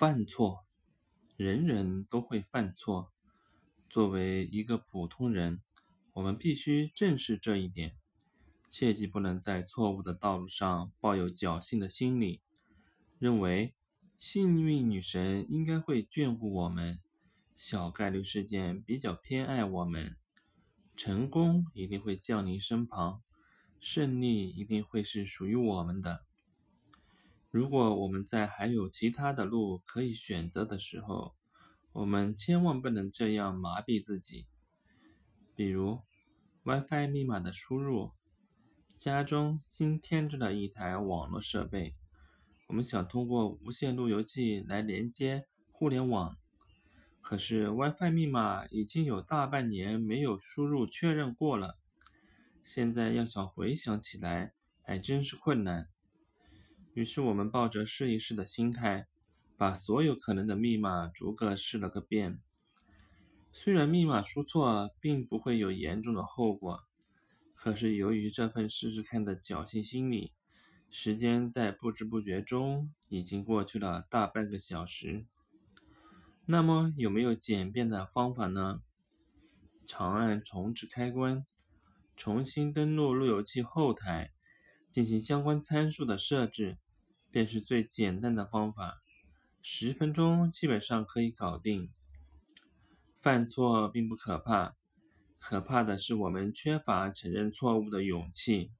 犯错，人人都会犯错。作为一个普通人，我们必须正视这一点，切记不能在错误的道路上抱有侥幸的心理，认为幸运女神应该会眷顾我们，小概率事件比较偏爱我们，成功一定会降临身旁，胜利一定会是属于我们的。如果我们在还有其他的路可以选择的时候，我们千万不能这样麻痹自己。比如，WiFi 密码的输入，家中新添置了一台网络设备，我们想通过无线路由器来连接互联网，可是 WiFi 密码已经有大半年没有输入确认过了，现在要想回想起来，还真是困难。于是我们抱着试一试的心态，把所有可能的密码逐个试了个遍。虽然密码输错并不会有严重的后果，可是由于这份试试看的侥幸心理，时间在不知不觉中已经过去了大半个小时。那么有没有简便的方法呢？长按重置开关，重新登录路由器后台。进行相关参数的设置，便是最简单的方法，十分钟基本上可以搞定。犯错并不可怕，可怕的是我们缺乏承认错误的勇气。